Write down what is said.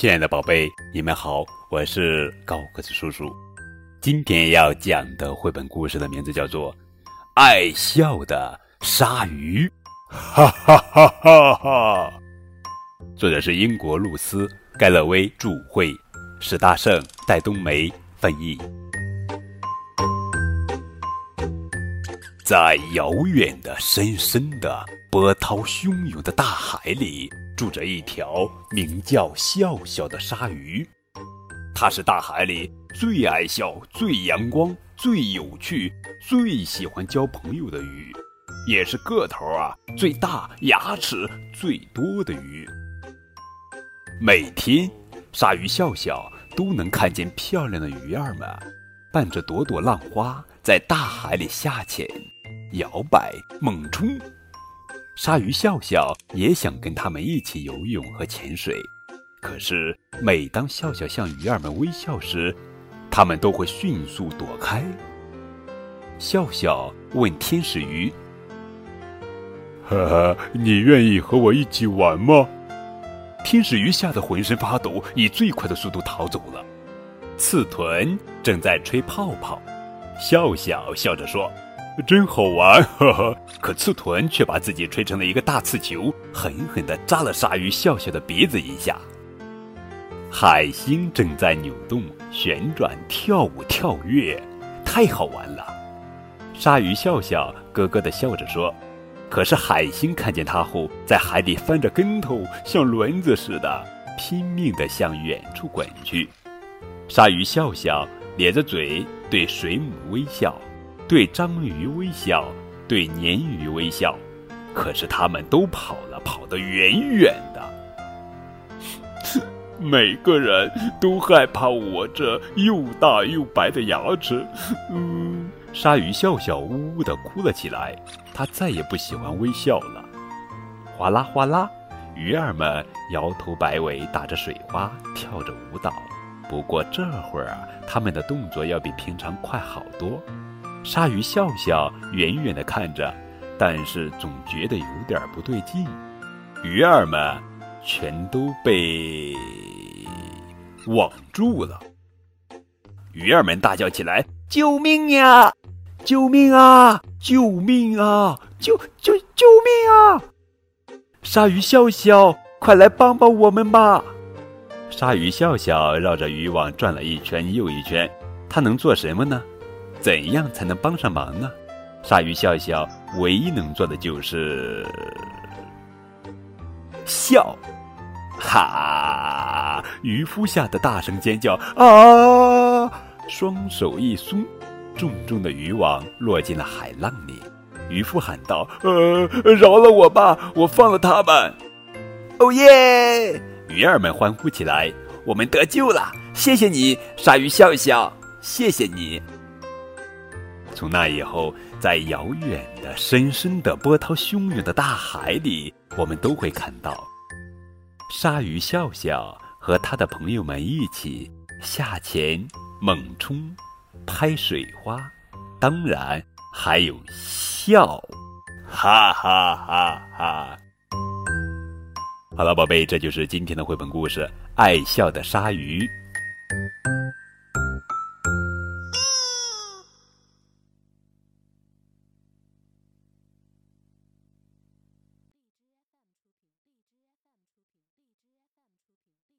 亲爱的宝贝，你们好，我是高个子叔叔。今天要讲的绘本故事的名字叫做《爱笑的鲨鱼》，哈哈哈哈哈！作者是英国露丝·盖勒威著，绘史大圣、戴冬梅翻译。在遥远的、深深的、波涛汹涌的大海里，住着一条名叫笑笑的鲨鱼。它是大海里最爱笑、最阳光、最有趣、最喜欢交朋友的鱼，也是个头啊最大、牙齿最多的鱼。每天，鲨鱼笑笑都能看见漂亮的鱼儿们，伴着朵朵浪花在大海里下潜。摇摆猛冲，鲨鱼笑笑也想跟他们一起游泳和潜水，可是每当笑笑向鱼儿们微笑时，它们都会迅速躲开。笑笑问天使鱼：“哈哈，你愿意和我一起玩吗？”天使鱼吓得浑身发抖，以最快的速度逃走了。刺豚正在吹泡泡，笑笑笑着说。真好玩，呵呵。可刺豚却把自己吹成了一个大刺球，狠狠地扎了鲨鱼笑笑的鼻子一下。海星正在扭动、旋转、跳舞、跳跃，太好玩了。鲨鱼笑笑咯咯地笑着说：“可是海星看见它后，在海里翻着跟头，像轮子似的，拼命地向远处滚去。”鲨鱼笑笑咧着嘴对水母微笑。对章鱼微笑，对鲶鱼微笑，可是他们都跑了，跑得远远的。每个人都害怕我这又大又白的牙齿。嗯，鲨鱼笑笑呜呜地哭了起来，它再也不喜欢微笑了。哗啦哗啦，鱼儿们摇头摆尾，打着水花，跳着舞蹈。不过这会儿啊，他们的动作要比平常快好多。鲨鱼笑笑，远远地看着，但是总觉得有点不对劲。鱼儿们全都被网住了。鱼儿们大叫起来：“救命呀！救命啊！救命啊！救救救命啊！”鲨鱼笑笑，快来帮帮我们吧！鲨鱼笑笑绕着渔网转了一圈又一圈，它能做什么呢？怎样才能帮上忙呢？鲨鱼笑笑，唯一能做的就是笑。哈！渔夫吓得大声尖叫啊！双手一松，重重的渔网落进了海浪里。渔夫喊道：“呃，饶了我吧，我放了他们。”哦耶！鱼儿们欢呼起来：“我们得救了！谢谢你，鲨鱼笑笑，谢谢你。”从那以后，在遥远的、深深的、波涛汹涌的大海里，我们都会看到鲨鱼笑笑和他的朋友们一起下潜、猛冲、拍水花，当然还有笑，哈哈哈哈！好了，宝贝，这就是今天的绘本故事《爱笑的鲨鱼》。